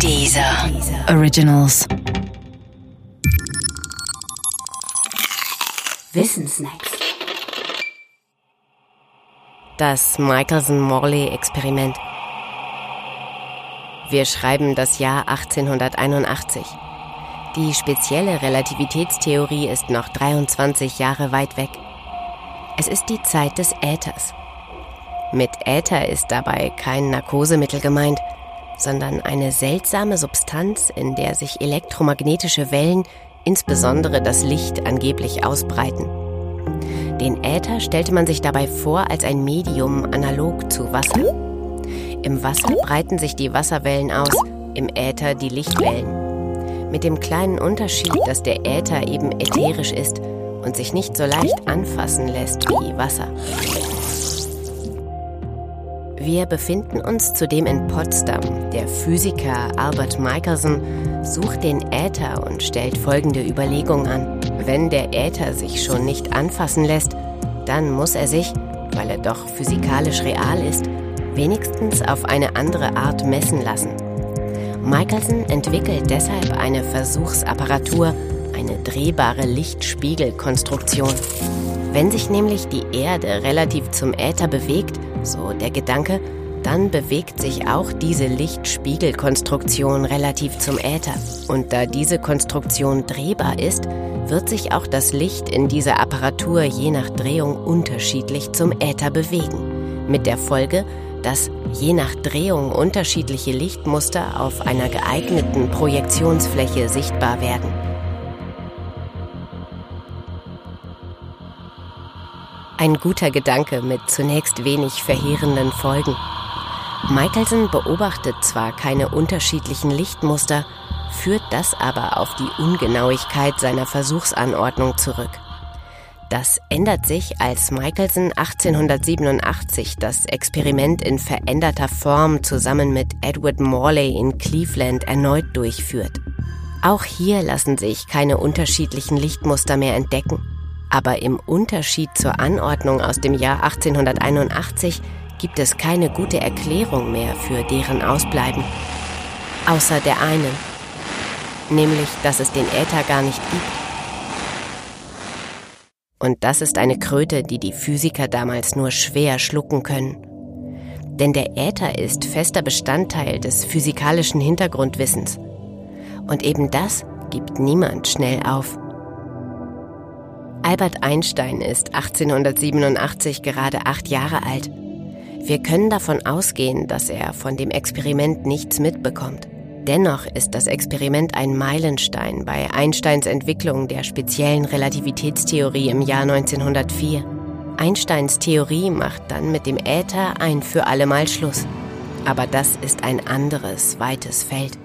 Dieser Originals. Wissensnacks. Das Michelson-Morley-Experiment. Wir schreiben das Jahr 1881. Die spezielle Relativitätstheorie ist noch 23 Jahre weit weg. Es ist die Zeit des Äthers. Mit Äther ist dabei kein Narkosemittel gemeint, sondern eine seltsame Substanz, in der sich elektromagnetische Wellen, insbesondere das Licht, angeblich ausbreiten. Den Äther stellte man sich dabei vor als ein Medium analog zu Wasser. Im Wasser breiten sich die Wasserwellen aus, im Äther die Lichtwellen. Mit dem kleinen Unterschied, dass der Äther eben ätherisch ist und sich nicht so leicht anfassen lässt wie Wasser. Wir befinden uns zudem in Potsdam. Der Physiker Albert Michelson sucht den Äther und stellt folgende Überlegung an. Wenn der Äther sich schon nicht anfassen lässt, dann muss er sich, weil er doch physikalisch real ist, wenigstens auf eine andere Art messen lassen. Michelson entwickelt deshalb eine Versuchsapparatur, eine drehbare Lichtspiegelkonstruktion. Wenn sich nämlich die Erde relativ zum Äther bewegt, so der Gedanke, dann bewegt sich auch diese Lichtspiegelkonstruktion relativ zum Äther. Und da diese Konstruktion drehbar ist, wird sich auch das Licht in dieser Apparatur je nach Drehung unterschiedlich zum Äther bewegen. Mit der Folge, dass je nach Drehung unterschiedliche Lichtmuster auf einer geeigneten Projektionsfläche sichtbar werden. Ein guter Gedanke mit zunächst wenig verheerenden Folgen. Michelson beobachtet zwar keine unterschiedlichen Lichtmuster, führt das aber auf die Ungenauigkeit seiner Versuchsanordnung zurück. Das ändert sich, als Michelson 1887 das Experiment in veränderter Form zusammen mit Edward Morley in Cleveland erneut durchführt. Auch hier lassen sich keine unterschiedlichen Lichtmuster mehr entdecken. Aber im Unterschied zur Anordnung aus dem Jahr 1881 gibt es keine gute Erklärung mehr für deren Ausbleiben. Außer der einen, nämlich dass es den Äther gar nicht gibt. Und das ist eine Kröte, die die Physiker damals nur schwer schlucken können. Denn der Äther ist fester Bestandteil des physikalischen Hintergrundwissens. Und eben das gibt niemand schnell auf. Albert Einstein ist 1887 gerade acht Jahre alt. Wir können davon ausgehen, dass er von dem Experiment nichts mitbekommt. Dennoch ist das Experiment ein Meilenstein bei Einsteins Entwicklung der speziellen Relativitätstheorie im Jahr 1904. Einsteins Theorie macht dann mit dem Äther ein für allemal Schluss. Aber das ist ein anderes, weites Feld.